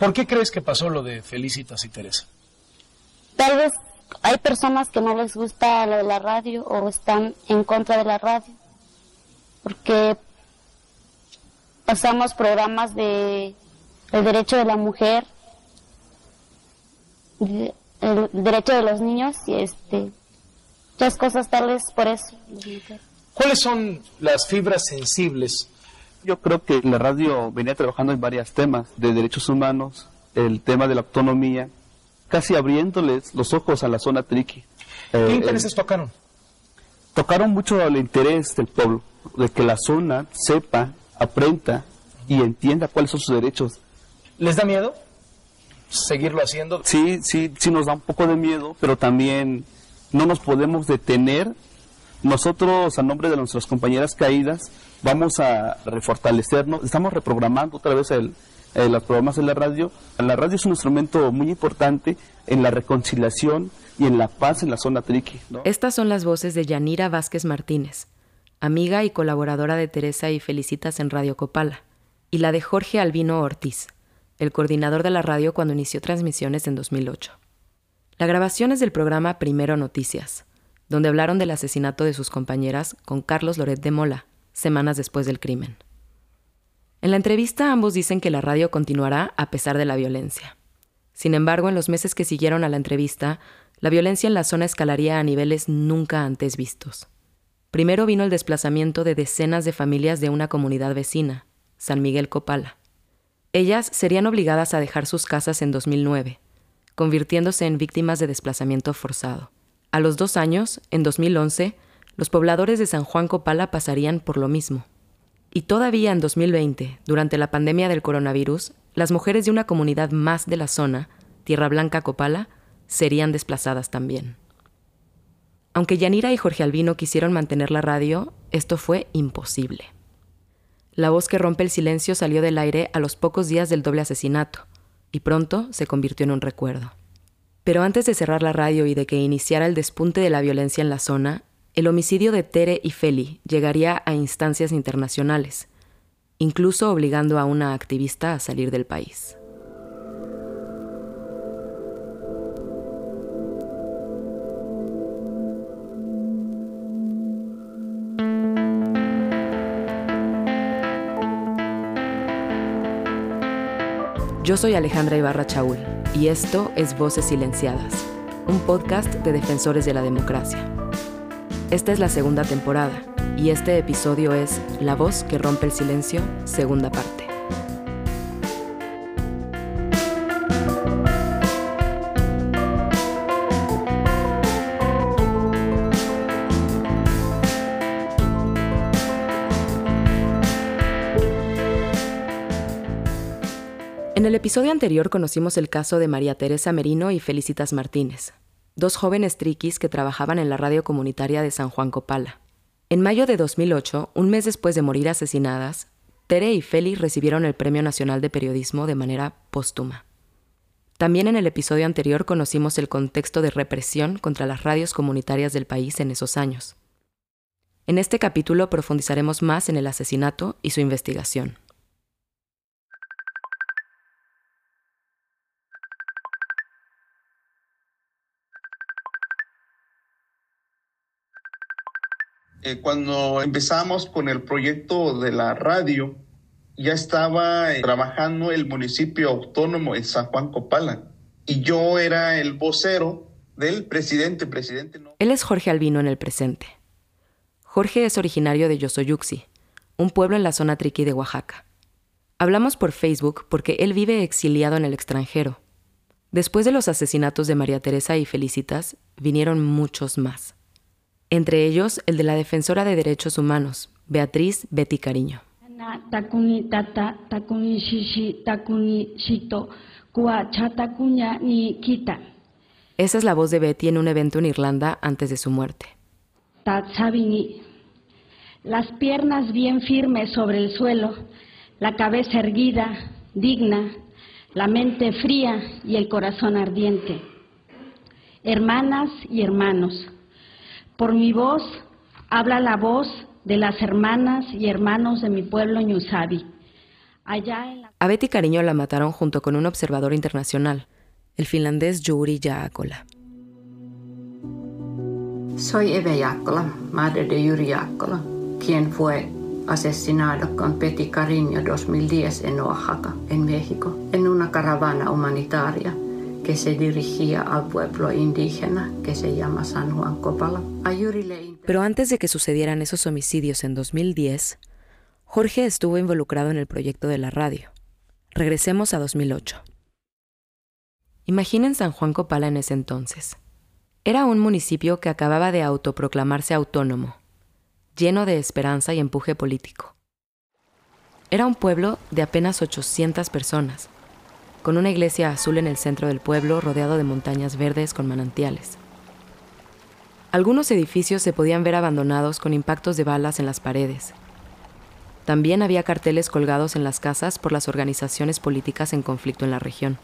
¿Por qué crees que pasó lo de Felicitas y Teresa? Tal vez hay personas que no les gusta lo de la radio o están en contra de la radio, porque pasamos programas de el derecho de la mujer, el derecho de los niños y este muchas cosas tal vez por eso. ¿Cuáles son las fibras sensibles? Yo creo que la radio venía trabajando en varios temas de derechos humanos, el tema de la autonomía, casi abriéndoles los ojos a la zona triqui. ¿Qué eh, intereses tocaron? Tocaron mucho el interés del pueblo, de que la zona sepa, aprenda y entienda cuáles son sus derechos. ¿Les da miedo seguirlo haciendo? Sí, sí, sí nos da un poco de miedo, pero también no nos podemos detener. Nosotros, a nombre de nuestras compañeras caídas, vamos a refortalecernos. Estamos reprogramando otra vez el, eh, los programas de la radio. La radio es un instrumento muy importante en la reconciliación y en la paz en la zona triqui. Estas son las voces de Yanira Vázquez Martínez, amiga y colaboradora de Teresa y Felicitas en Radio Copala, y la de Jorge Albino Ortiz, el coordinador de la radio cuando inició transmisiones en 2008. La grabación es del programa Primero Noticias, donde hablaron del asesinato de sus compañeras con Carlos Loret de Mola, semanas después del crimen. En la entrevista ambos dicen que la radio continuará a pesar de la violencia. Sin embargo, en los meses que siguieron a la entrevista, la violencia en la zona escalaría a niveles nunca antes vistos. Primero vino el desplazamiento de decenas de familias de una comunidad vecina, San Miguel Copala. Ellas serían obligadas a dejar sus casas en 2009, convirtiéndose en víctimas de desplazamiento forzado. A los dos años, en 2011, los pobladores de San Juan Copala pasarían por lo mismo. Y todavía en 2020, durante la pandemia del coronavirus, las mujeres de una comunidad más de la zona, Tierra Blanca Copala, serían desplazadas también. Aunque Yanira y Jorge Albino quisieron mantener la radio, esto fue imposible. La voz que rompe el silencio salió del aire a los pocos días del doble asesinato, y pronto se convirtió en un recuerdo. Pero antes de cerrar la radio y de que iniciara el despunte de la violencia en la zona, el homicidio de Tere y Feli llegaría a instancias internacionales, incluso obligando a una activista a salir del país. Yo soy Alejandra Ibarra Chaul y esto es Voces Silenciadas, un podcast de defensores de la democracia. Esta es la segunda temporada y este episodio es La voz que rompe el silencio, segunda parte. En el episodio anterior conocimos el caso de María Teresa Merino y Felicitas Martínez, dos jóvenes triquis que trabajaban en la radio comunitaria de San Juan Copala. En mayo de 2008, un mes después de morir asesinadas, Tere y Feli recibieron el Premio Nacional de Periodismo de manera póstuma. También en el episodio anterior conocimos el contexto de represión contra las radios comunitarias del país en esos años. En este capítulo profundizaremos más en el asesinato y su investigación. Eh, cuando empezamos con el proyecto de la radio, ya estaba eh, trabajando el municipio autónomo de San Juan Copala y yo era el vocero del presidente. presidente. Él es Jorge Albino en el presente. Jorge es originario de Yosoyuxi, un pueblo en la zona triqui de Oaxaca. Hablamos por Facebook porque él vive exiliado en el extranjero. Después de los asesinatos de María Teresa y Felicitas, vinieron muchos más entre ellos el de la defensora de derechos humanos, Beatriz Betty Cariño. Esa es la voz de Betty en un evento en Irlanda antes de su muerte. Las piernas bien firmes sobre el suelo, la cabeza erguida, digna, la mente fría y el corazón ardiente. Hermanas y hermanos, por mi voz habla la voz de las hermanas y hermanos de mi pueblo Ñusabi. Allá en la... A Betty Cariño la mataron junto con un observador internacional, el finlandés Juri Jaakkola. Soy Eve Jaakkola, madre de Yuri Jaakkola, quien fue asesinado con Betty Cariño 2010 en Oaxaca, en México, en una caravana humanitaria que se dirigía al pueblo indígena que se llama San Juan Copala. Pero antes de que sucedieran esos homicidios en 2010, Jorge estuvo involucrado en el proyecto de la radio. Regresemos a 2008. Imaginen San Juan Copala en ese entonces. Era un municipio que acababa de autoproclamarse autónomo, lleno de esperanza y empuje político. Era un pueblo de apenas 800 personas, con una iglesia azul en el centro del pueblo rodeado de montañas verdes con manantiales. Algunos edificios se podían ver abandonados con impactos de balas en las paredes. También había carteles colgados en las casas por las organizaciones políticas en conflicto en la región.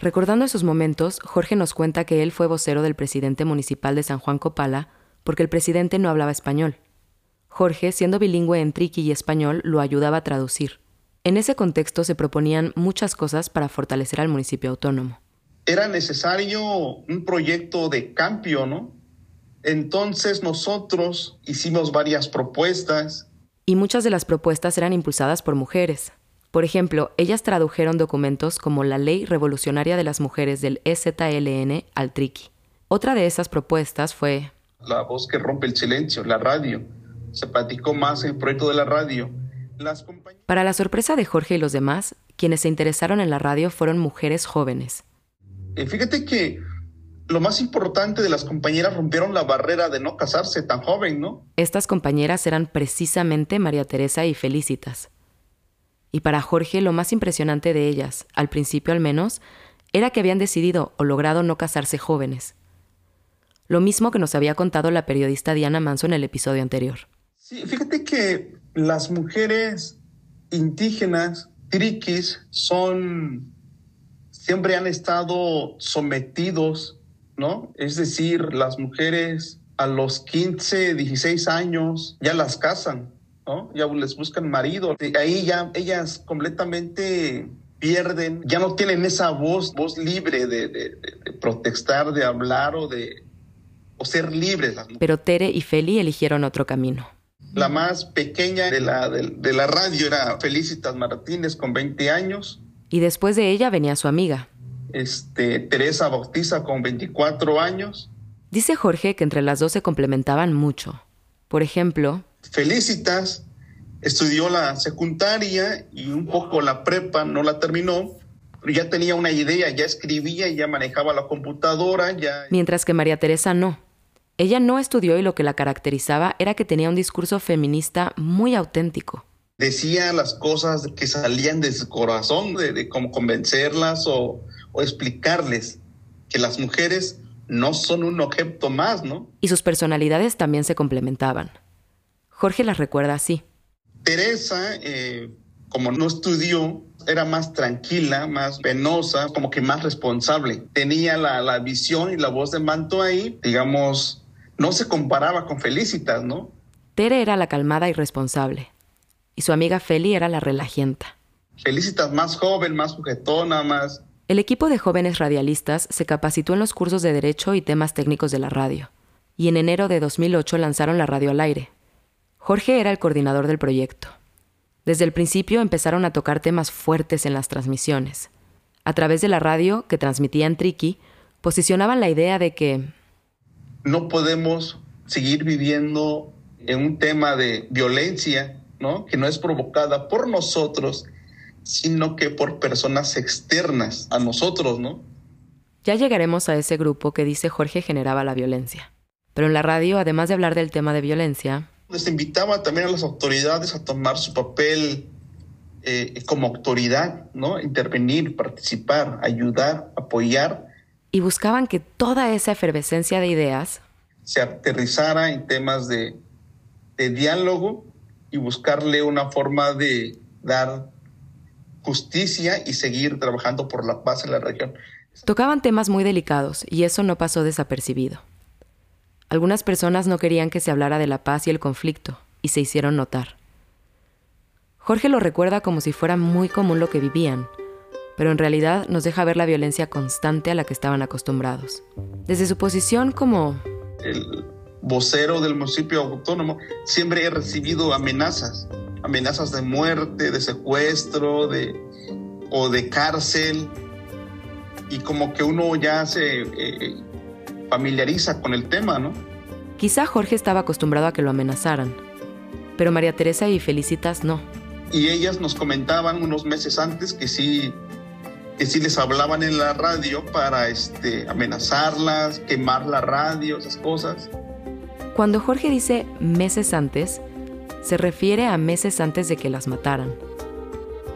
Recordando esos momentos, Jorge nos cuenta que él fue vocero del presidente municipal de San Juan Copala porque el presidente no hablaba español. Jorge, siendo bilingüe en triqui y español, lo ayudaba a traducir. En ese contexto se proponían muchas cosas para fortalecer al municipio autónomo. Era necesario un proyecto de cambio, ¿no? Entonces nosotros hicimos varias propuestas. Y muchas de las propuestas eran impulsadas por mujeres. Por ejemplo, ellas tradujeron documentos como la Ley Revolucionaria de las Mujeres del EZLN al triqui. Otra de esas propuestas fue... La voz que rompe el silencio, la radio. Se platicó más el proyecto de la radio. Para la sorpresa de Jorge y los demás, quienes se interesaron en la radio fueron mujeres jóvenes. Eh, fíjate que lo más importante de las compañeras rompieron la barrera de no casarse tan joven, ¿no? Estas compañeras eran precisamente María Teresa y Felicitas. Y para Jorge lo más impresionante de ellas, al principio al menos, era que habían decidido o logrado no casarse jóvenes. Lo mismo que nos había contado la periodista Diana Manso en el episodio anterior. Sí, fíjate que las mujeres indígenas, triquis, son, siempre han estado sometidos, ¿no? Es decir, las mujeres a los 15, 16 años ya las casan, ya les buscan marido. Ahí ya ellas completamente pierden, ya no tienen esa voz, voz libre de, protestar, de hablar o de o ser libres. Pero Tere y Feli eligieron otro camino. La más pequeña de la, de, la radio era Felicitas Martínez con 20 años. Y después de ella venía su amiga. Este, Teresa Bautiza con 24 años. Dice Jorge que entre las dos se complementaban mucho. Por ejemplo, Felicitas estudió la secundaria y un poco la prepa, no la terminó, pero ya tenía una idea, ya escribía, ya manejaba la computadora, ya... Mientras que María Teresa no. Ella no estudió y lo que la caracterizaba era que tenía un discurso feminista muy auténtico. Decía las cosas que salían de su corazón, de, cómo convencerlas o, o explicarles que las mujeres no son un objeto más, ¿no? Y sus personalidades también se complementaban. Jorge las recuerda así. Teresa, eh, como no estudió, era más tranquila, más penosa, como que más responsable. Tenía la, visión y la voz de manto ahí, digamos, no se comparaba con Felicitas, ¿no? Tere era la calmada y responsable, y su amiga Feli era la relajienta. Felicitas más joven, más sujetona, más... El equipo de jóvenes radialistas se capacitó en los cursos de Derecho y temas técnicos de la radio, y en enero de 2008 lanzaron la radio al aire, Jorge era el coordinador del proyecto. Desde el principio empezaron a tocar temas fuertes en las transmisiones. A través de la radio, que transmitía en Triqui, posicionaban la idea de que no podemos seguir viviendo en un tema de violencia, ¿no? Que no es provocada por nosotros, sino que por personas externas a nosotros, ¿no? Ya llegaremos a ese grupo que dice Jorge generaba la violencia. Pero en la radio, además de hablar del tema de violencia, les invitaba también a las autoridades a tomar su papel eh, como autoridad, ¿no? Intervenir, participar, ayudar, apoyar. Y buscaban que toda esa efervescencia de ideas se aterrizara en temas de, de diálogo y buscarle una forma de dar justicia y seguir trabajando por la paz en la región. Tocaban temas muy delicados y eso no pasó desapercibido. Algunas personas no querían que se hablara de la paz y el conflicto, y se hicieron notar. Jorge lo recuerda como si fuera muy común lo que vivían, pero en realidad nos deja ver la violencia constante a la que estaban acostumbrados. Desde su posición como... El vocero del municipio autónomo, siempre he recibido amenazas, amenazas de muerte, de secuestro, de, o de cárcel, y como que uno ya se eh, familiariza con el tema, ¿no? Quizá Jorge estaba acostumbrado a que lo amenazaran, pero María Teresa y Felicitas no. Y ellas nos comentaban unos meses antes que sí, que sí les hablaban en la radio para este, amenazarlas, quemar la radio, esas cosas. Cuando Jorge dice meses antes, se refiere a meses antes de que las mataran.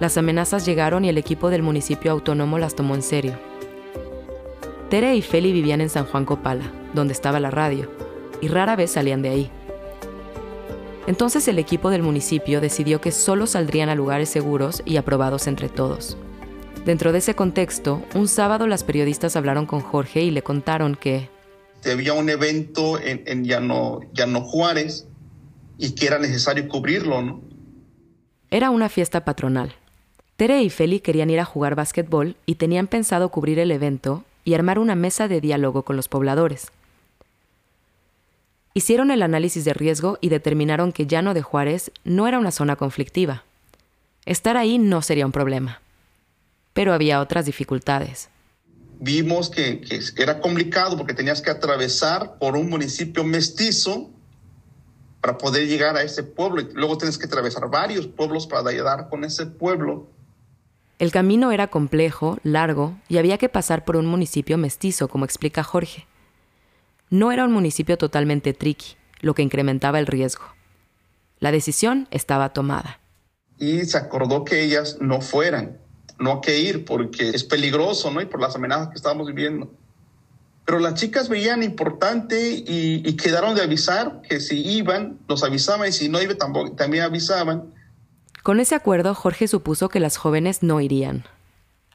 Las amenazas llegaron y el equipo del municipio autónomo las tomó en serio. Tere y Feli vivían en San Juan Copala, donde estaba la radio, y rara vez salían de ahí. Entonces el equipo del municipio decidió que solo saldrían a lugares seguros y aprobados entre todos. Dentro de ese contexto, un sábado las periodistas hablaron con Jorge y le contaron que había un evento en, en Llano, Llano Juárez y que era necesario cubrirlo, ¿no? Era una fiesta patronal. Tere y Feli querían ir a jugar básquetbol y tenían pensado cubrir el evento y armar una mesa de diálogo con los pobladores. Hicieron el análisis de riesgo y determinaron que Llano de Juárez no era una zona conflictiva. Estar ahí no sería un problema. Pero había otras dificultades. Vimos que, que era complicado porque tenías que atravesar por un municipio mestizo para poder llegar a ese pueblo y luego tienes que atravesar varios pueblos para llegar con ese pueblo. El camino era complejo, largo y había que pasar por un municipio mestizo, como explica Jorge. No era un municipio totalmente tricky, lo que incrementaba el riesgo. La decisión estaba tomada. Y se acordó que ellas no fueran, no que ir, porque es peligroso, ¿no? Y por las amenazas que estábamos viviendo. Pero las chicas veían importante y, y quedaron de avisar que si iban, los avisaban y si no iban también avisaban. Con ese acuerdo, Jorge supuso que las jóvenes no irían.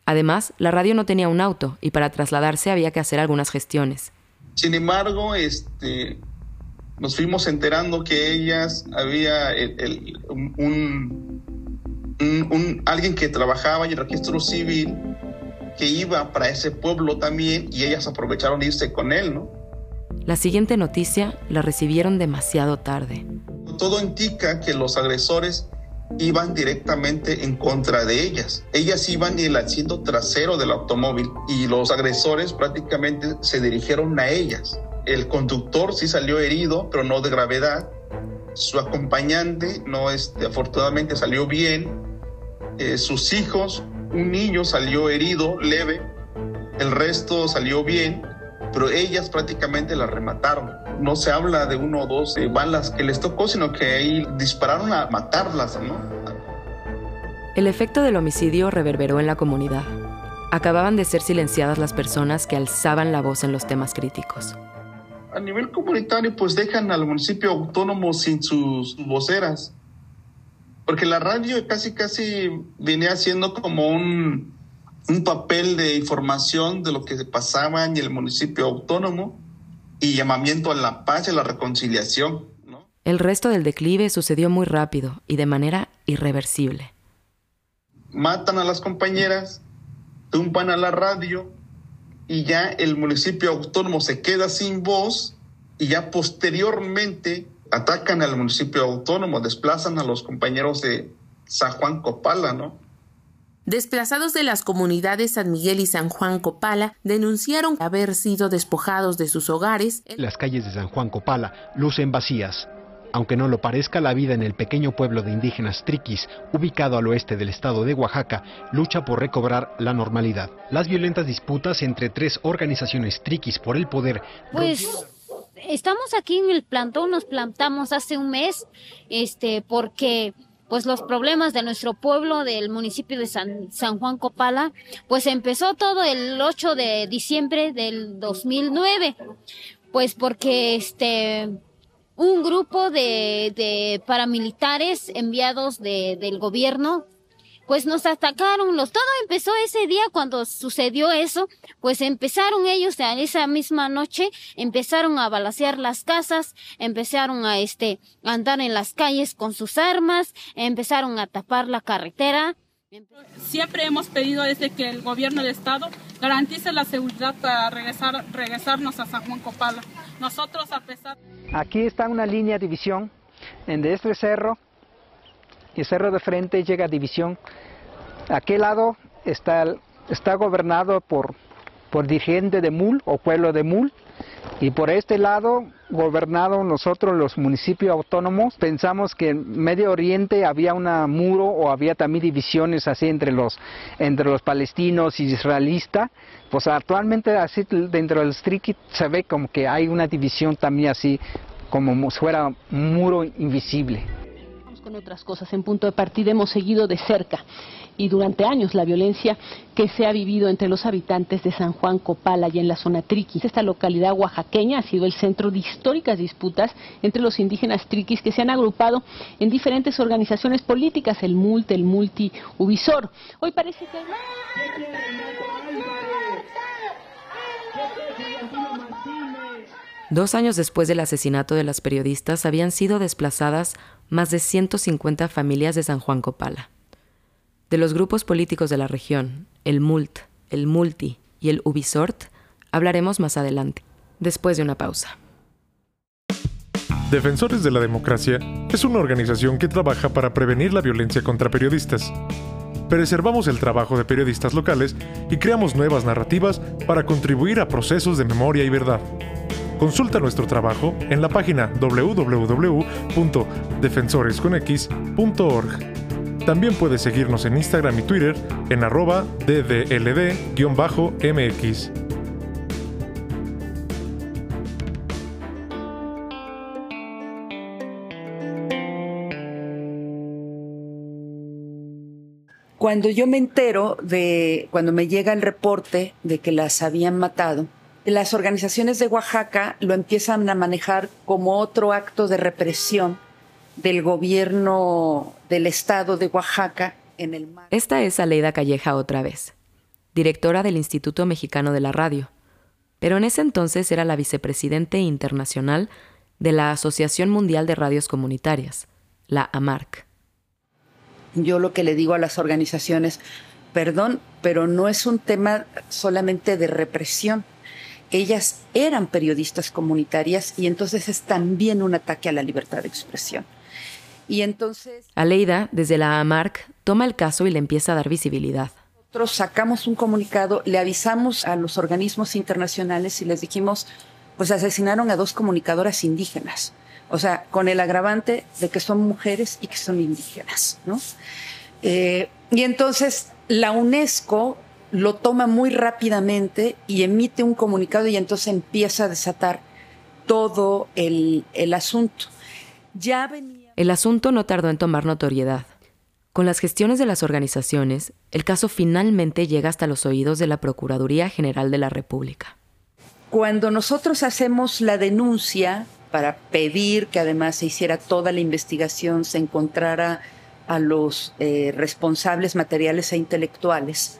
Además, la radio no tenía un auto y para trasladarse había que hacer algunas gestiones. Sin embargo, este, nos fuimos enterando que ellas había el, un, un, alguien que trabajaba en el registro civil que iba para ese pueblo también y ellas aprovecharon de irse con él, ¿no? La siguiente noticia la recibieron demasiado tarde. Todo indica que los agresores iban directamente en contra de ellas. Ellas iban en el asiento trasero del automóvil y los agresores prácticamente se dirigieron a ellas. El conductor sí salió herido, pero no de gravedad. Su acompañante no este, afortunadamente salió bien. Eh, sus hijos, un niño salió herido, leve. El resto salió bien, pero ellas prácticamente la remataron no se habla de uno o dos balas que les tocó, sino que ahí dispararon a matarlas, ¿no? El efecto del homicidio reverberó en la comunidad. Acababan de ser silenciadas las personas que alzaban la voz en los temas críticos. A nivel comunitario, pues dejan al municipio autónomo sin sus voceras. Porque la radio casi, casi venía siendo como un, un papel de información de lo que pasaba en el municipio autónomo y llamamiento a la paz y a la reconciliación. El resto del declive sucedió muy rápido y de manera irreversible. Matan a las compañeras, tumban a la radio y ya el municipio autónomo se queda sin voz y ya posteriormente atacan al municipio autónomo, desplazan a los compañeros de San Juan Copala, ¿no? Desplazados de las comunidades San Miguel y San Juan Copala denunciaron haber sido despojados de sus hogares. Las calles de San Juan Copala lucen vacías. Aunque no lo parezca, la vida en el pequeño pueblo de indígenas Triquis, ubicado al oeste del estado de Oaxaca, lucha por recobrar la normalidad. Las violentas disputas entre tres organizaciones Triquis por el poder. Pues estamos aquí en el plantón, nos plantamos hace un mes, este, porque pues los problemas de nuestro pueblo, del municipio de San, San, Juan Copala, pues empezó todo el 8 de diciembre del 2009, pues porque este un grupo de, de paramilitares enviados de, del gobierno pues nos atacaron, los, todo empezó ese día cuando sucedió eso, pues empezaron ellos a esa misma noche, empezaron a balasear las casas, empezaron a este, andar en las calles con sus armas, empezaron a tapar la carretera, Siempre hemos pedido desde que el gobierno del estado garantice la seguridad para regresar, regresarnos a San Juan Copala. Nosotros a pesar... Aquí está una línea de división, en de este cerro, y cerro de frente llega a división. Aquel lado está, está gobernado por, por dirigente de Mul o pueblo de Mul, y por este lado, gobernado nosotros los municipios autónomos, pensamos que en Medio Oriente había un muro o había también divisiones así entre los, entre los palestinos y israelistas. Pues actualmente así dentro del Strikit se ve como que hay una división también así, como fuera un muro invisible con otras cosas. En punto de partida hemos seguido de cerca y durante años la violencia que se ha vivido entre los habitantes de San Juan Copala y en la zona triquis. Esta localidad oaxaqueña ha sido el centro de históricas disputas entre los indígenas triquis que se han agrupado en diferentes organizaciones políticas, el MULT, el Multi, Ubisor. Hoy parece que... Dos años después del asesinato de las periodistas habían sido desplazadas más de 150 familias de San Juan Copala. De los grupos políticos de la región, el MULT, el Multi y el Ubisort, hablaremos más adelante, después de una pausa. Defensores de la Democracia es una organización que trabaja para prevenir la violencia contra periodistas. Preservamos el trabajo de periodistas locales y creamos nuevas narrativas para contribuir a procesos de memoria y verdad. Consulta nuestro trabajo en la página www.defensoresconx.org. También puedes seguirnos en Instagram y Twitter en arroba ddld-mx. Cuando yo me entero de, cuando me llega el reporte de que las habían matado, las organizaciones de Oaxaca lo empiezan a manejar como otro acto de represión del gobierno del estado de Oaxaca en el mar. Esta es Aleida Calleja otra vez, directora del Instituto Mexicano de la Radio, pero en ese entonces era la vicepresidente internacional de la Asociación Mundial de Radios Comunitarias, la AMARC. Yo lo que le digo a las organizaciones, perdón, pero no es un tema solamente de represión ellas eran periodistas comunitarias y entonces es también un ataque a la libertad de expresión. Y entonces... Aleida, desde la AMARC, toma el caso y le empieza a dar visibilidad. Nosotros sacamos un comunicado, le avisamos a los organismos internacionales y les dijimos, pues asesinaron a dos comunicadoras indígenas. O sea, con el agravante de que son mujeres y que son indígenas, ¿no? Eh, y entonces la UNESCO lo toma muy rápidamente y emite un comunicado y entonces empieza a desatar todo el, asunto. Ya El asunto no tardó en tomar notoriedad. Con las gestiones de las organizaciones, el caso finalmente llega hasta los oídos de la Procuraduría General de la República. Cuando nosotros hacemos la denuncia para pedir que además se hiciera toda la investigación, se encontrara a los eh, responsables materiales e intelectuales,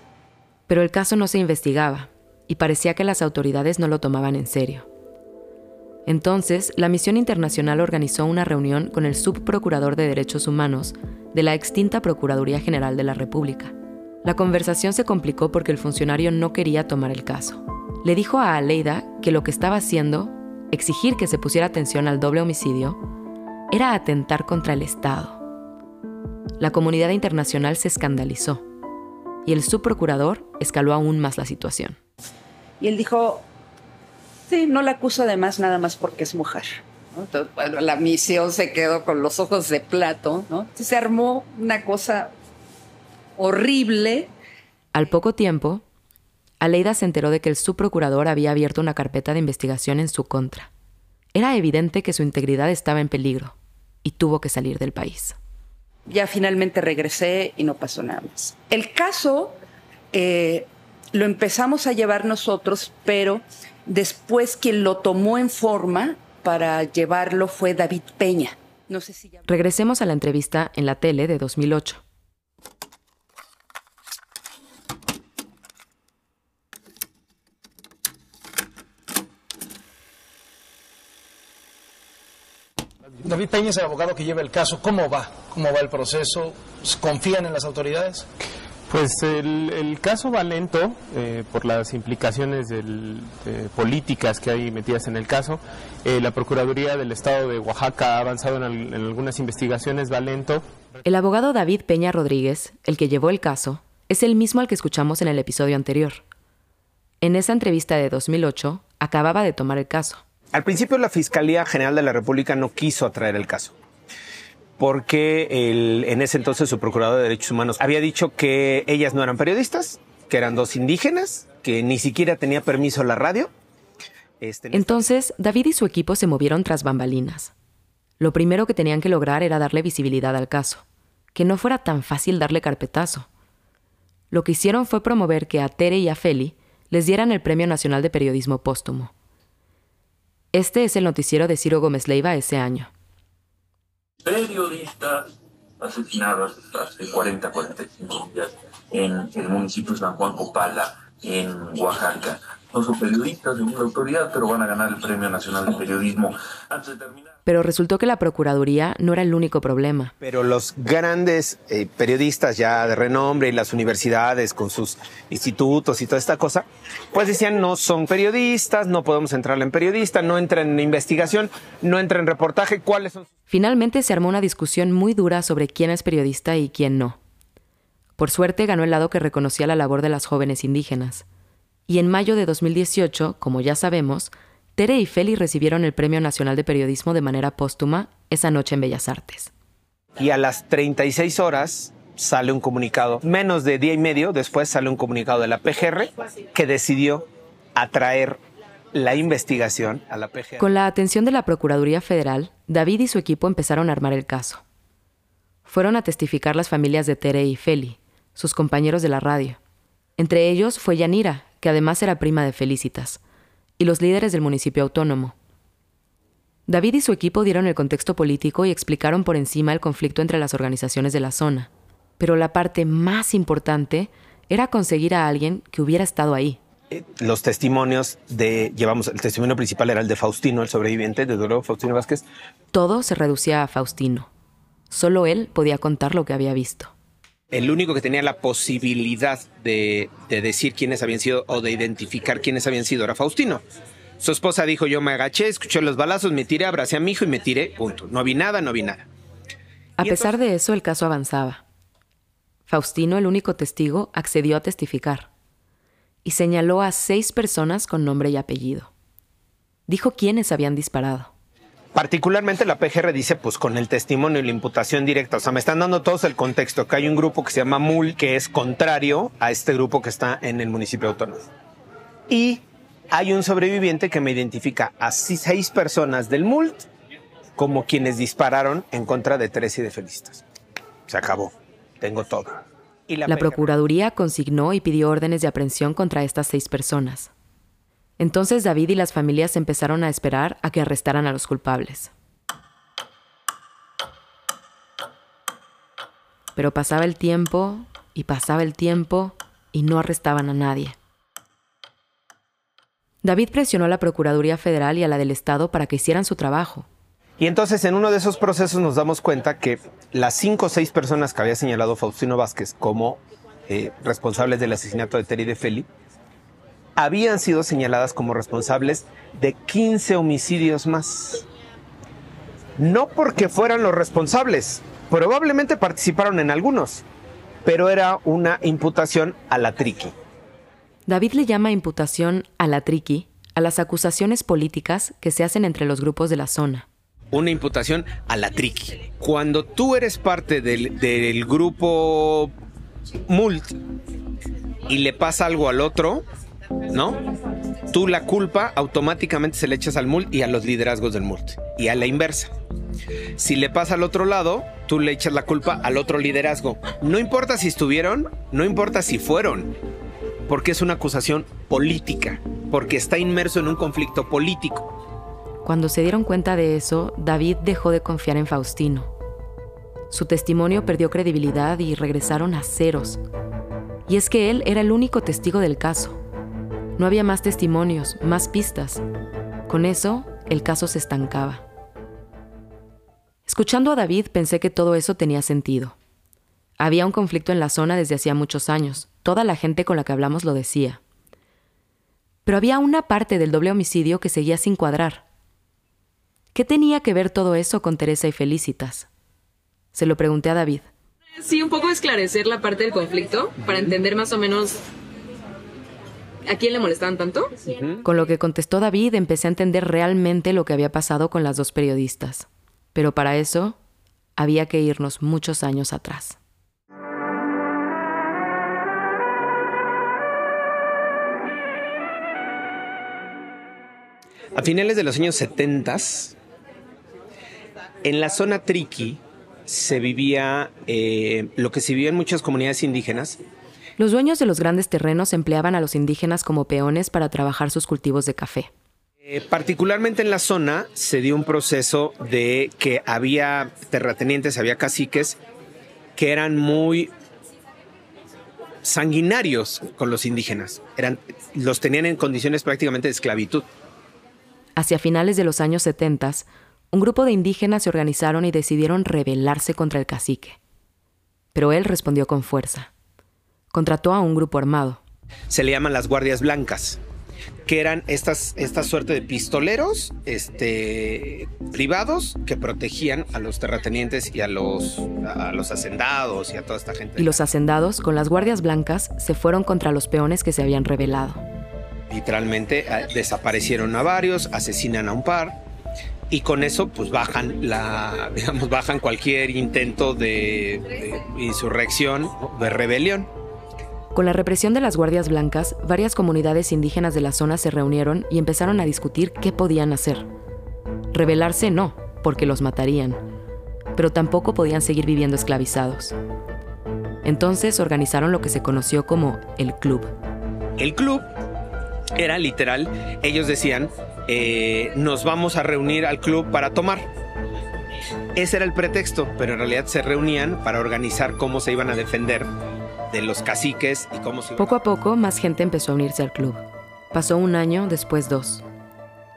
pero el caso no se investigaba y parecía que las autoridades no lo tomaban en serio. Entonces, la misión internacional organizó una reunión con el subprocurador de Derechos Humanos de la extinta Procuraduría General de la República. La conversación se complicó porque el funcionario no quería tomar el caso. Le dijo a Aleida que lo que estaba haciendo, exigir que se pusiera atención al doble homicidio, era atentar contra el Estado. La comunidad internacional se escandalizó y el subprocurador escaló aún más la situación. Y él dijo, sí, no la acuso además nada más porque es mujer. bueno, la misión se quedó con los ojos de plato, ¿no? se armó una cosa horrible. Al poco tiempo, Aleida se enteró de que el subprocurador había abierto una carpeta de investigación en su contra. Era evidente que su integridad estaba en peligro y tuvo que salir del país ya finalmente regresé y no pasó nada más. El caso eh, lo empezamos a llevar nosotros, pero después quien lo tomó en forma para llevarlo fue David Peña. No sé si Regresemos a la entrevista en la tele de 2008. David Peña es el abogado que lleva el caso. ¿Cómo va? ¿Cómo va el proceso? ¿Confían en las autoridades? Pues el, caso va lento eh, por las implicaciones políticas que hay metidas en el caso. Eh, la Procuraduría del Estado de Oaxaca ha avanzado en, en algunas investigaciones, va lento. El abogado David Peña Rodríguez, el que llevó el caso, es el mismo al que escuchamos en el episodio anterior. En esa entrevista de 2008, acababa de tomar el caso. Al principio la Fiscalía General de la República no quiso atraer el caso porque en ese entonces su procurador de derechos humanos había dicho que ellas no eran periodistas, que eran dos indígenas, que ni siquiera tenía permiso la radio. Este, entonces, David y su equipo se movieron tras bambalinas. Lo primero que tenían que lograr era darle visibilidad al caso, que no fuera tan fácil darle carpetazo. Lo que hicieron fue promover que a Tere y a Feli les dieran el Premio Nacional de Periodismo Póstumo. Este es el noticiero de Ciro Gómez Leiva ese año periodistas asesinados hace 40, 45 días en el municipio de San Juan Copala, en Oaxaca. No son periodistas según la autoridad, pero van a ganar el Premio Nacional de Periodismo. Antes de terminar... Pero resultó que la Procuraduría no era el único problema. Pero los grandes eh, periodistas ya de renombre y las universidades con sus institutos y toda esta cosa, pues decían no son periodistas, no podemos entrar en periodista, no entran en investigación, no entran en reportaje, ¿cuáles son? Finalmente se armó una discusión muy dura sobre quién es periodista y quién no. Por suerte ganó el lado que reconocía la labor de las jóvenes indígenas. Y en mayo de 2018, como ya sabemos, Tere y Feli recibieron el Premio Nacional de Periodismo de manera póstuma esa noche en Bellas Artes. Y a las 36 horas sale un comunicado, menos de día y medio después sale un comunicado de la PGR que decidió atraer la investigación a la PGR. Con la atención de la Procuraduría Federal, David y su equipo empezaron a armar el caso. Fueron a testificar las familias de Tere y Feli, sus compañeros de la radio. Entre ellos fue Yanira, que además era prima de Felicitas y los líderes del municipio autónomo. David y su equipo dieron el contexto político y explicaron por encima el conflicto entre las organizaciones de la zona. Pero la parte más importante era conseguir a alguien que hubiera estado ahí. Eh, los testimonios de, llevamos, el testimonio principal era el de Faustino, el sobreviviente de Duro, Faustino Vázquez. Todo se reducía a Faustino. Solo él podía contar lo que había visto el único que tenía la posibilidad de, decir quiénes habían sido o de identificar quiénes habían sido era Faustino. Su esposa dijo, yo me agaché, escuché los balazos, me tiré, abracé a mi hijo y me tiré, punto. No vi nada, no vi nada. A pesar de eso, el caso avanzaba. Faustino, el único testigo, accedió a testificar y señaló a seis personas con nombre y apellido. Dijo quiénes habían disparado. Particularmente la PGR dice, pues con el testimonio y la imputación directa, o sea, me están dando todos el contexto, que hay un grupo que se llama MUL, que es contrario a este grupo que está en el municipio autónomo. Y hay un sobreviviente que me identifica a seis personas del MULT como quienes dispararon en contra de tres y de Felistas. Se acabó. Tengo todo. Y la, la Procuraduría consignó y pidió órdenes de aprehensión contra estas seis personas. Entonces David y las familias empezaron a esperar a que arrestaran a los culpables. Pero pasaba el tiempo y pasaba el tiempo y no arrestaban a nadie. David presionó a la Procuraduría Federal y a la del Estado para que hicieran su trabajo. Y entonces en uno de esos procesos nos damos cuenta que las cinco o seis personas que había señalado Faustino Vázquez como eh, responsables del asesinato de Terry de Feli habían sido señaladas como responsables de 15 homicidios más. No porque fueran los responsables, probablemente participaron en algunos, pero era una imputación a la triqui. David le llama imputación a la triqui a las acusaciones políticas que se hacen entre los grupos de la zona. Una imputación a la triqui. Cuando tú eres parte del, del grupo MULT y le pasa algo al otro, ¿no? Tú la culpa automáticamente se le echas al MULT y a los liderazgos del MULT. Y a la inversa. Si le pasa al otro lado, tú le echas la culpa al otro liderazgo. No importa si estuvieron, no importa si fueron, porque es una acusación política, porque está inmerso en un conflicto político. Cuando se dieron cuenta de eso, David dejó de confiar en Faustino. Su testimonio perdió credibilidad y regresaron a ceros. Y es que él era el único testigo del caso. No había más testimonios, más pistas. Con eso, el caso se estancaba. Escuchando a David pensé que todo eso tenía sentido. Había un conflicto en la zona desde hacía muchos años. Toda la gente con la que hablamos lo decía. Pero había una parte del doble homicidio que seguía sin cuadrar. ¿Qué tenía que ver todo eso con Teresa y Felicitas? Se lo pregunté a David. Sí, un poco esclarecer la parte del conflicto para entender más o menos a quién le molestaban tanto. Con lo que contestó David empecé a entender realmente lo que había pasado con las dos periodistas. Pero para eso había que irnos muchos años atrás. A finales de los años 70, en la zona Triqui se vivía eh, lo que se vivía en muchas comunidades indígenas. Los dueños de los grandes terrenos empleaban a los indígenas como peones para trabajar sus cultivos de café. Eh, particularmente en la zona se dio un proceso de que había terratenientes, había caciques que eran muy sanguinarios con los indígenas. Eran, los tenían en condiciones prácticamente de esclavitud. Hacia finales de los años 70, un grupo de indígenas se organizaron y decidieron rebelarse contra el cacique. Pero él respondió con fuerza. Contrató a un grupo armado. Se le llaman las Guardias Blancas, que eran estas, esta suerte de pistoleros este, privados que protegían a los terratenientes y a los, a los hacendados y a toda esta gente. Y los hacendados, con las Guardias Blancas, se fueron contra los peones que se habían rebelado. Literalmente eh, desaparecieron a varios, asesinan a un par y con eso pues bajan la digamos bajan cualquier intento de, de insurrección de rebelión con la represión de las guardias blancas varias comunidades indígenas de la zona se reunieron y empezaron a discutir qué podían hacer. Rebelarse no porque los matarían pero tampoco podían seguir viviendo esclavizados. Entonces organizaron lo que se conoció como el club. El club era literal ellos decían eh, nos vamos a reunir al club para tomar. Ese era el pretexto, pero en realidad se reunían para organizar cómo se iban a defender de los caciques y cómo se... Poco a poco más gente empezó a unirse al club. Pasó un año, después dos.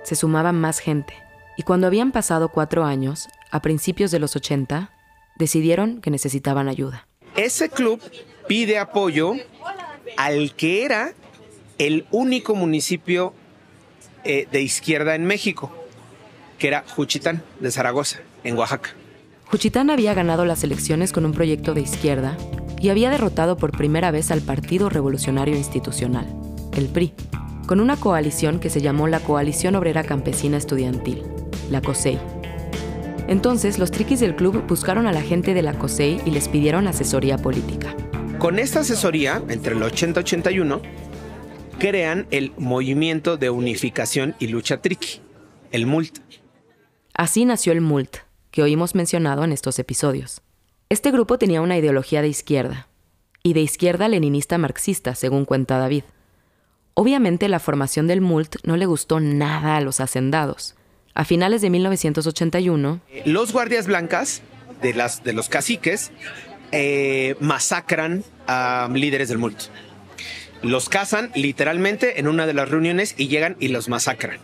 Se sumaba más gente. Y cuando habían pasado cuatro años, a principios de los 80, decidieron que necesitaban ayuda. Ese club pide apoyo al que era el único municipio eh, de izquierda en México, que era Juchitán de Zaragoza, en Oaxaca. Juchitán había ganado las elecciones con un proyecto de izquierda y había derrotado por primera vez al Partido Revolucionario Institucional, el PRI, con una coalición que se llamó la Coalición Obrera Campesina Estudiantil, la COSEI. Entonces, los triquis del club buscaron a la gente de la COSEI y les pidieron asesoría política. Con esta asesoría, entre el 80 y 81, crean el Movimiento de Unificación y Lucha Triqui, el MULT. Así nació el MULT, que oímos mencionado en estos episodios. Este grupo tenía una ideología de izquierda, y de izquierda leninista marxista, según cuenta David. Obviamente la formación del MULT no le gustó nada a los hacendados. A finales de 1981, los guardias blancas de, las, de los caciques eh, masacran a líderes del MULT los cazan literalmente en una de las reuniones y llegan y los masacran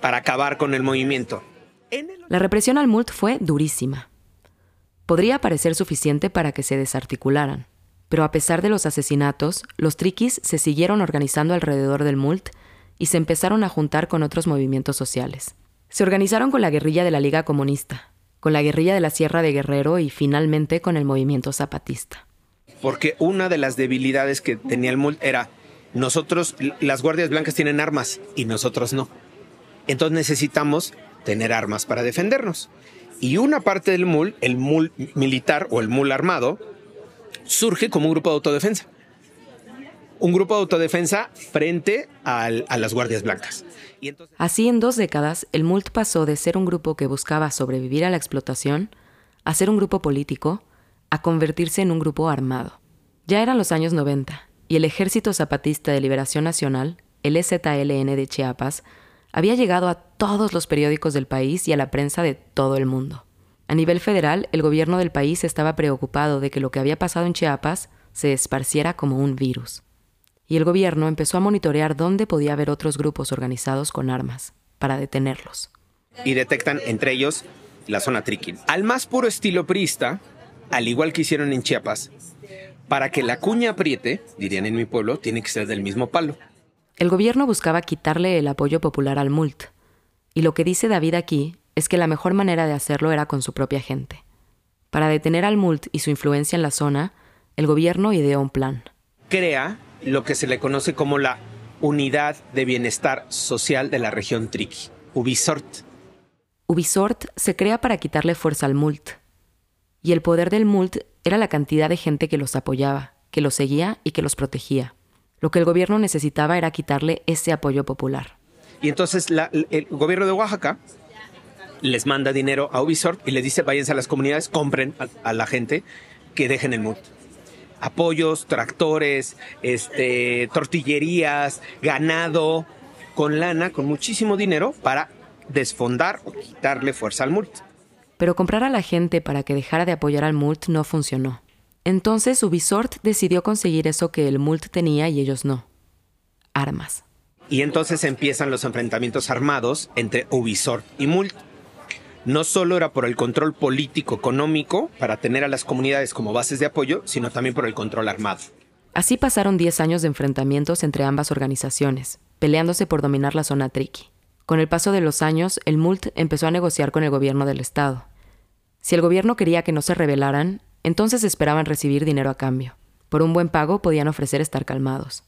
para acabar con el movimiento. La represión al MULT fue durísima. Podría parecer suficiente para que se desarticularan, pero a pesar de los asesinatos, los triquis se siguieron organizando alrededor del MULT y se empezaron a juntar con otros movimientos sociales. Se organizaron con la guerrilla de la Liga Comunista, con la guerrilla de la Sierra de Guerrero y finalmente con el movimiento zapatista porque una de las debilidades que tenía el MULT era nosotros, las guardias blancas tienen armas y nosotros no. Entonces necesitamos tener armas para defendernos. Y una parte del MUL, el MUL militar o el MUL armado, surge como un grupo de autodefensa. Un grupo de autodefensa frente a las guardias blancas. Así en dos décadas, el MULT pasó de ser un grupo que buscaba sobrevivir a la explotación a ser un grupo político a convertirse en un grupo armado. Ya eran los años 90 y el Ejército Zapatista de Liberación Nacional, el EZLN de Chiapas, había llegado a todos los periódicos del país y a la prensa de todo el mundo. A nivel federal, el gobierno del país estaba preocupado de que lo que había pasado en Chiapas se esparciera como un virus. Y el gobierno empezó a monitorear dónde podía haber otros grupos organizados con armas, para detenerlos. Y detectan entre ellos la zona triqui. Al más puro estilo priista, al igual que hicieron en Chiapas, para que la cuña apriete, dirían en mi pueblo, tiene que ser del mismo palo. El gobierno buscaba quitarle el apoyo popular al MULT. Y lo que dice David aquí es que la mejor manera de hacerlo era con su propia gente. Para detener al MULT y su influencia en la zona, el gobierno ideó un plan. Crea lo que se le conoce como la Unidad de Bienestar Social de la región Triqui, Ubisort. Ubisort se crea para quitarle fuerza al MULT. Y el poder del MULT era la cantidad de gente que los apoyaba, que los seguía y que los protegía. Lo que el gobierno necesitaba era quitarle ese apoyo popular. Y entonces la- el gobierno de Oaxaca les manda dinero a Ubisoft y les dice váyanse a las comunidades, compren a, la gente que dejen el MULT. Apoyos, tractores, este, tortillerías, ganado, con lana, con muchísimo dinero para desfondar o quitarle fuerza al MULT. Pero comprar a la gente para que dejara de apoyar al MULT no funcionó. Entonces Ubisoft decidió conseguir eso que el MULT tenía y ellos no. Armas. Y entonces empiezan los enfrentamientos armados entre Ubisoft y MULT. No solo era por el control político económico para tener a las comunidades como bases de apoyo, sino también por el control armado. Así pasaron 10 años de enfrentamientos entre ambas organizaciones, peleándose por dominar la zona triqui. Con el paso de los años, el MULT empezó a negociar con el gobierno del estado. Si el gobierno quería que no se rebelaran, entonces esperaban recibir dinero a cambio. Por un buen pago podían ofrecer estar calmados.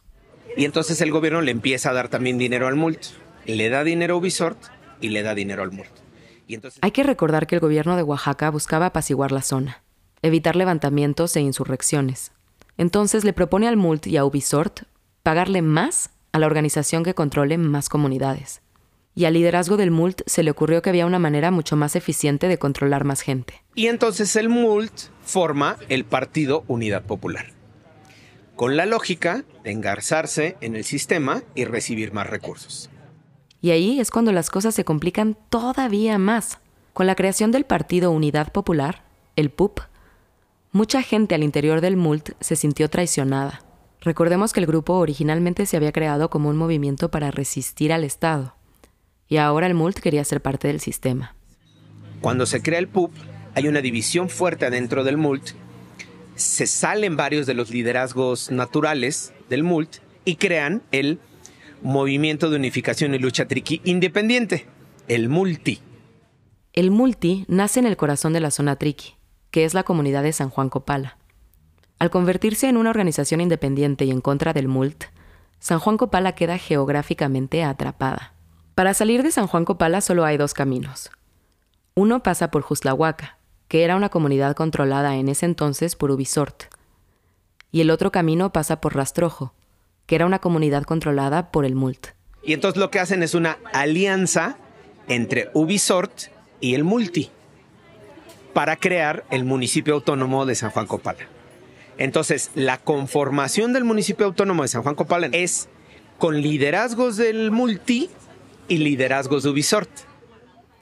Y entonces el gobierno le empieza a dar también dinero al MULT. Le da dinero a Ubisoft y le da dinero al MULT. Y entonces Hay que recordar que el gobierno de Oaxaca buscaba apaciguar la zona, evitar levantamientos e insurrecciones. Entonces le propone al MULT y a Ubisoft pagarle más a la organización que controle más comunidades. Y al liderazgo del MULT se le ocurrió que había una manera mucho más eficiente de controlar más gente. Y entonces el MULT forma el Partido Unidad Popular, con la lógica de engarzarse en el sistema y recibir más recursos. Y ahí es cuando las cosas se complican todavía más. Con la creación del Partido Unidad Popular, el PUP, mucha gente al interior del MULT se sintió traicionada. Recordemos que el grupo originalmente se había creado como un movimiento para resistir al Estado, y ahora el MULT quería ser parte del sistema. Cuando se crea el PUP, hay una división fuerte adentro del MULT, se salen varios de los liderazgos naturales del MULT y crean el Movimiento de Unificación y Lucha Triqui Independiente, el MULTI. El Multi nace en el corazón de la zona Triqui, que es la comunidad de San Juan Copala. Al convertirse en una organización independiente y en contra del MULT, San Juan Copala queda geográficamente atrapada. Para salir de San Juan Copala solo hay dos caminos. Uno pasa por Juslahuaca, que era una comunidad controlada en ese entonces por Ubisoft, y el otro camino pasa por Rastrojo, que era una comunidad controlada por el MULT. Y entonces lo que hacen es una alianza entre Ubisoft y el Multi para crear el municipio autónomo de San Juan Copala. Entonces, la conformación del municipio autónomo de San Juan Copala es con liderazgos del Multi y liderazgos de Ubisoft.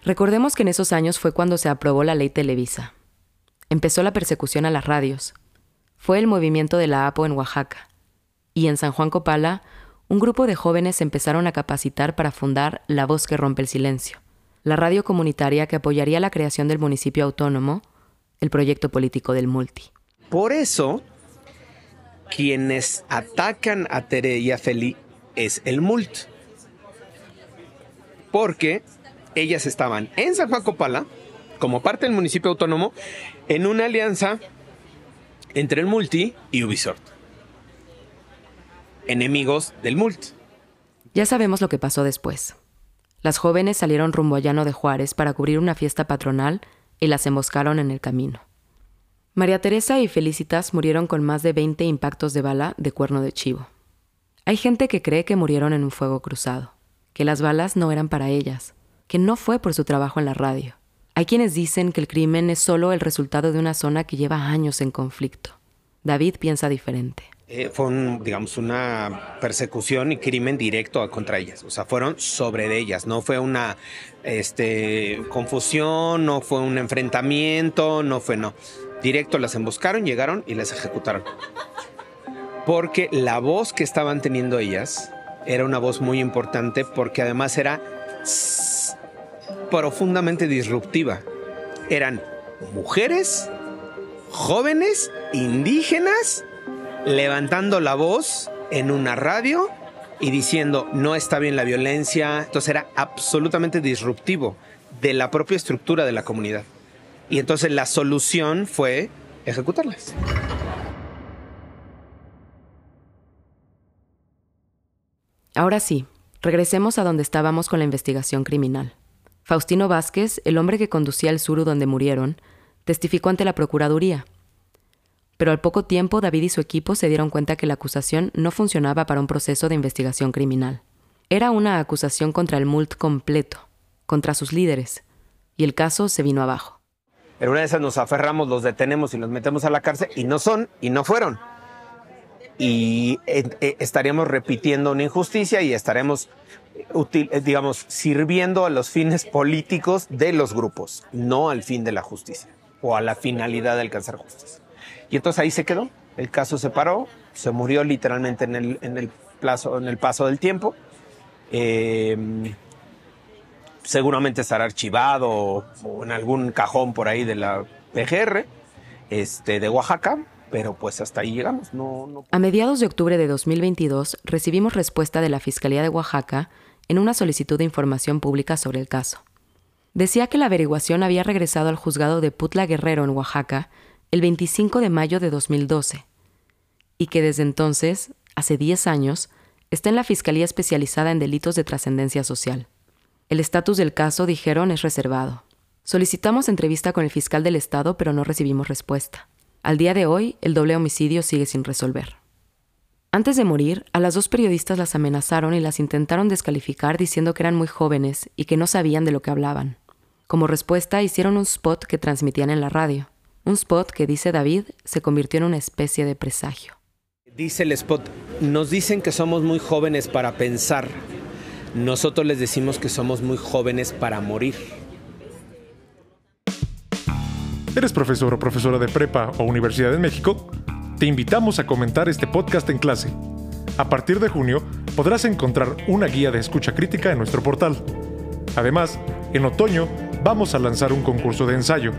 Recordemos que en esos años fue cuando se aprobó la ley Televisa. Empezó la persecución a las radios. Fue el movimiento de la APO en Oaxaca. Y en San Juan Copala, un grupo de jóvenes empezaron a capacitar para fundar La Voz que Rompe el Silencio, la radio comunitaria que apoyaría la creación del municipio autónomo, el proyecto político del Multi. Por eso, quienes atacan a Tere y a Feli es el MULT. Porque ellas estaban en San Juan Copala, como parte del municipio autónomo, en una alianza entre el Multi y Ubisoft. Enemigos del Mult. Ya sabemos lo que pasó después. Las jóvenes salieron rumbo a Llano de Juárez para cubrir una fiesta patronal y las emboscaron en el camino. María Teresa y Felicitas murieron con más de 20 impactos de bala de cuerno de chivo. Hay gente que cree que murieron en un fuego cruzado, que las balas no eran para ellas, que no fue por su trabajo en la radio. Hay quienes dicen que el crimen es solo el resultado de una zona que lleva años en conflicto. David piensa diferente. Eh, fue, digamos, una persecución y crimen directo contra ellas. O sea, fueron sobre ellas. No fue una este, confusión, no fue un enfrentamiento, no fue no. Directo las emboscaron, llegaron y las ejecutaron. Porque la voz que estaban teniendo ellas era una voz muy importante porque además era profundamente disruptiva. eran mujeres, jóvenes, indígenas, levantando la voz en una radio y diciendo no está bien la violencia. Entonces era absolutamente disruptivo de la propia estructura de la comunidad. Y entonces la solución fue ejecutarlas. Ahora sí, regresemos a donde estábamos con la investigación criminal. Faustino Vázquez, el hombre que conducía el suru donde murieron, testificó ante la Procuraduría. Pero al poco tiempo David y su equipo se dieron cuenta que la acusación no funcionaba para un proceso de investigación criminal. Era una acusación contra el MULT completo, contra sus líderes, y el caso se vino abajo. En una de esas nos aferramos, los detenemos y los metemos a la cárcel, y no son, y no fueron y eh, eh, estaríamos repitiendo una injusticia y estaremos, eh, digamos, sirviendo a los fines políticos de los grupos, no al fin de la justicia o a la finalidad de alcanzar justicia. Y entonces ahí se quedó, el caso se paró, se murió literalmente en el, en el, plazo, en el paso del tiempo. Em, seguramente estará archivado o, en algún cajón por ahí de la PGR este, de Oaxaca, pero pues hasta ahí llegamos. No, A mediados de octubre de 2022 recibimos respuesta de la Fiscalía de Oaxaca en una solicitud de información pública sobre el caso. Decía que la averiguación había regresado al juzgado de Putla Guerrero en Oaxaca el 25 de mayo de 2012 y que desde entonces, hace 10 años, está en la Fiscalía especializada en delitos de trascendencia social. El estatus del caso, dijeron, es reservado. Solicitamos entrevista con el fiscal del Estado, pero no recibimos respuesta. Al día de hoy, el doble homicidio sigue sin resolver. Antes de morir, a las dos periodistas las amenazaron y las intentaron descalificar diciendo que eran muy jóvenes y que no sabían de lo que hablaban. Como respuesta, hicieron un spot que transmitían en la radio. Un spot que, dice David, se convirtió en una especie de presagio. Dice el spot, nos dicen que somos muy jóvenes para pensar. Nosotros les decimos que somos muy jóvenes para morir. ¿Eres profesor o profesora de prepa o universidad en México? Te invitamos a comentar este podcast en clase. A partir de junio podrás encontrar una guía de escucha crítica en nuestro portal. Además, en otoño vamos a lanzar un concurso de ensayo.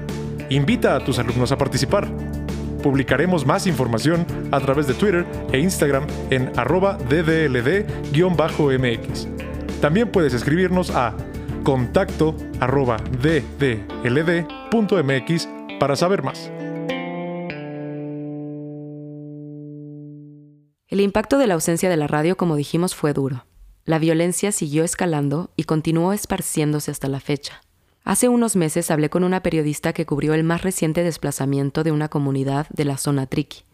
Invita a tus alumnos a participar. Publicaremos más información a través de Twitter e Instagram en arroba ddld-mx. También puedes escribirnos a contacto arroba ddld.mx para saber más. El impacto de la ausencia de la radio, como dijimos, fue duro. La violencia siguió escalando y continuó esparciéndose hasta la fecha. Hace unos meses hablé con una periodista que cubrió el más reciente desplazamiento de una comunidad de la zona Triqui,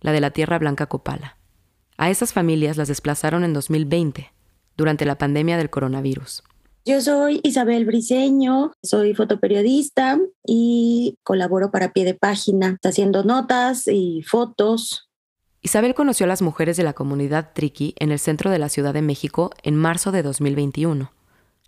la de la Tierra Blanca Copala. A esas familias las desplazaron en 2020, durante la pandemia del coronavirus. Yo soy Isabel Briseño, soy fotoperiodista y colaboro para pie de página, haciendo notas y fotos. Isabel conoció a las mujeres de la comunidad Triqui en el centro de la Ciudad de México en marzo de 2021.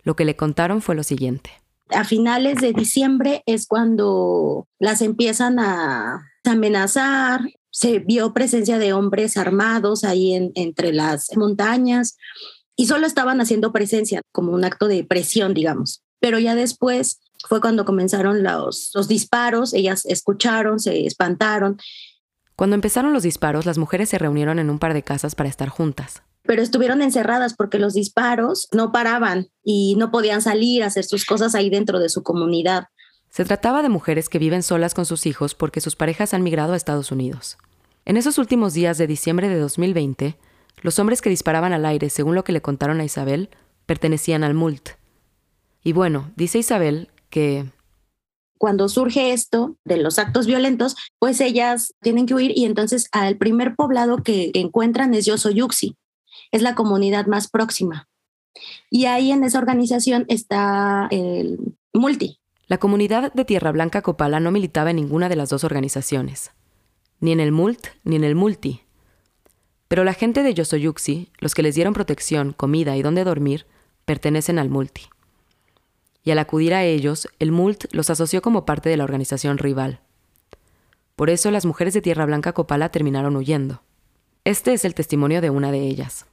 Lo que le contaron fue lo siguiente. A finales de diciembre es cuando las empiezan a amenazar. Se vio presencia de hombres armados ahí entre las montañas y solo estaban haciendo presencia como un acto de presión, digamos. Pero ya después fue cuando comenzaron los, los disparos, ellas escucharon, se espantaron. Cuando empezaron los disparos, las mujeres se reunieron en un par de casas para estar juntas. Pero estuvieron encerradas porque los disparos no paraban y no podían salir a hacer sus cosas ahí dentro de su comunidad. Se trataba de mujeres que viven solas con sus hijos porque sus parejas han migrado a Estados Unidos. En esos últimos días de diciembre de 2020, los hombres que disparaban al aire, según lo que le contaron a Isabel, pertenecían al MULT. Y bueno, dice Isabel que... Cuando surge esto de los actos violentos, pues ellas tienen que huir y entonces al primer poblado que encuentran es Yosoyuxi, es la comunidad más próxima. Y ahí en esa organización está el Multi. La comunidad de Tierra Blanca Copala no militaba en ninguna de las dos organizaciones, ni en el MULT ni en el Multi. Pero la gente de Yosoyuxi, los que les dieron protección, comida y donde dormir, pertenecen al multi. Y al acudir a ellos, el MULT los asoció como parte de la organización rival. Por eso las mujeres de Tierra Blanca Copala terminaron huyendo. Este es el testimonio de una de ellas.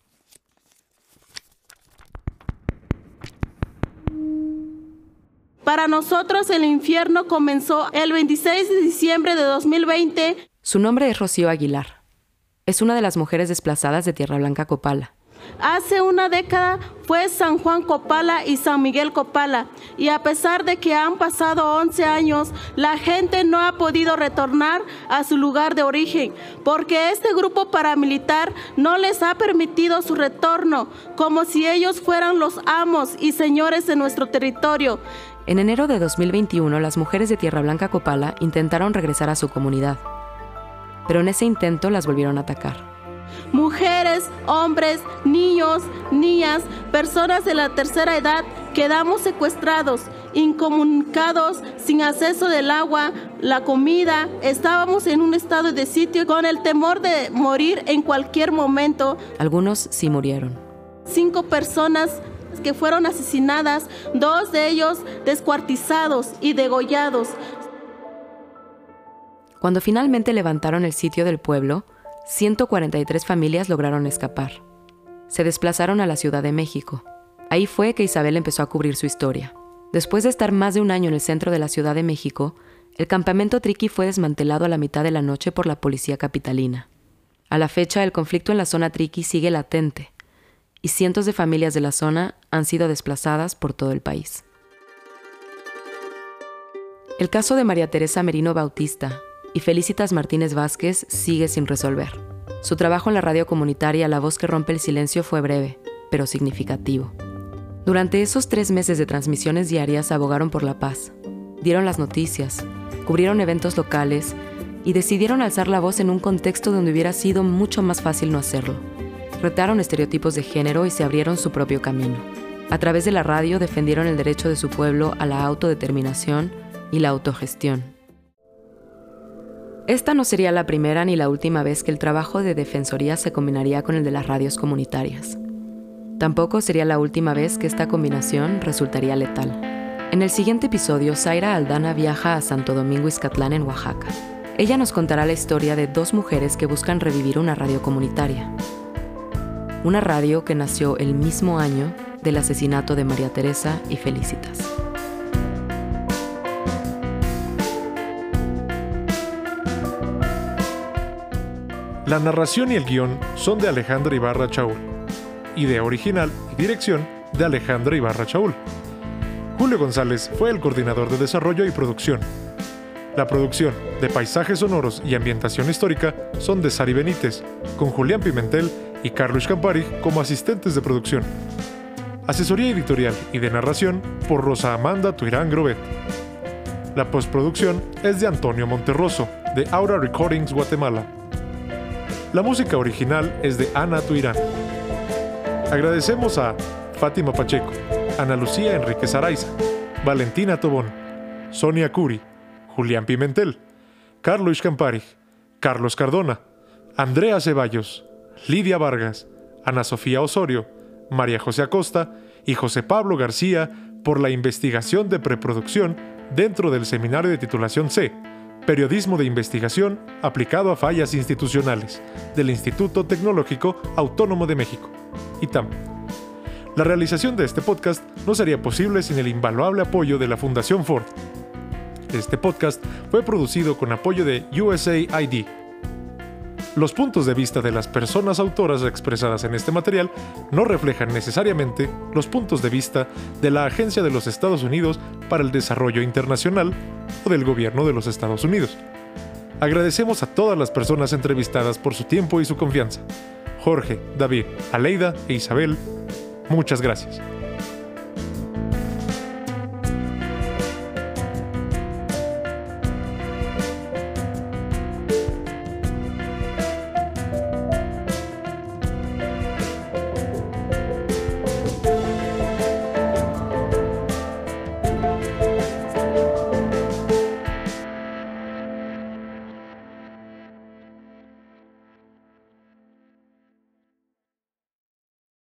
Para nosotros el infierno comenzó el 26 de diciembre de 2020. Su nombre es Rocío Aguilar. Es una de las mujeres desplazadas de Tierra Blanca Copala. Hace una década fue San Juan Copala y San Miguel Copala, y a pesar de que han pasado 11 años, la gente no ha podido retornar a su lugar de origen, porque este grupo paramilitar no les ha permitido su retorno, como si ellos fueran los amos y señores de nuestro territorio. En enero de 2021, las mujeres de Tierra Blanca Copala intentaron regresar a su comunidad, pero en ese intento las volvieron a atacar mujeres, hombres, niños, niñas, personas de la tercera edad, quedamos secuestrados, incomunicados, sin acceso del agua, la comida. Estábamos en un estado de sitio con el temor de morir en cualquier momento. Algunos sí murieron. Cinco personas que fueron asesinadas, dos de ellos descuartizados y degollados. Cuando finalmente levantaron el sitio del pueblo, 143 familias lograron escapar. Se desplazaron a la Ciudad de México. Ahí fue que Isabel empezó a cubrir su historia. Después de estar más de un año en el centro de la Ciudad de México, el campamento Triqui fue desmantelado a la mitad de la noche por la policía capitalina. A la fecha, el conflicto en la zona Triqui sigue latente, y cientos de familias de la zona han sido desplazadas por todo el país. El caso de María Teresa Merino Bautista, y Felicitas Martínez Vázquez sigue sin resolver. Su trabajo en la radio comunitaria La Voz que Rompe el Silencio fue breve, pero significativo. Durante esos tres meses de transmisiones diarias abogaron por la paz, dieron las noticias, cubrieron eventos locales y decidieron alzar la voz en un contexto donde hubiera sido mucho más fácil no hacerlo. Retaron estereotipos de género y se abrieron su propio camino. A través de la radio defendieron el derecho de su pueblo a la autodeterminación y la autogestión. Esta no sería la primera ni la última vez que el trabajo de defensoría se combinaría con el de las radios comunitarias. Tampoco sería la última vez que esta combinación resultaría letal. En el siguiente episodio, Zaira Aldana viaja a Santo Domingo Izcatlán en Oaxaca. Ella nos contará la historia de dos mujeres que buscan revivir una radio comunitaria. Una radio que nació el mismo año del asesinato de María Teresa y Felicitas. La narración y el guion son de Alejandra Ibarra Chaul. Idea original y dirección de Alejandra Ibarra Chaul. Julio González fue el coordinador de desarrollo y producción. La producción de paisajes sonoros y ambientación histórica son de Sari Benítez, con Julián Pimentel y Carlos Campari como asistentes de producción. Asesoría editorial y de narración por Rosa Amanda Tuirán Grobet. La postproducción es de Antonio Monterroso, de Aura Recordings Guatemala. La música original es de Ana Tuirán. Agradecemos a Fátima Pacheco, Ana Lucía Enriquez Araiza, Valentina Tobón, Sonia Curi, Julián Pimentel, Carlos Campari, Carlos Cardona, Andrea Ceballos, Lidia Vargas, Ana Sofía Osorio, María José Acosta y José Pablo García por la investigación de preproducción dentro del seminario de titulación C Periodismo de investigación aplicado a fallas institucionales del Instituto Tecnológico Autónomo de México, ITAM. La realización de este podcast no sería posible sin el invaluable apoyo de la Fundación Ford. Este podcast fue producido con apoyo de USAID, los puntos de vista de las personas autoras expresadas en este material no reflejan necesariamente los puntos de vista de la Agencia de los Estados Unidos para el Desarrollo Internacional o del Gobierno de los Estados Unidos. Agradecemos a todas las personas entrevistadas por su tiempo y su confianza. Jorge, David, Aleida e Isabel, muchas gracias.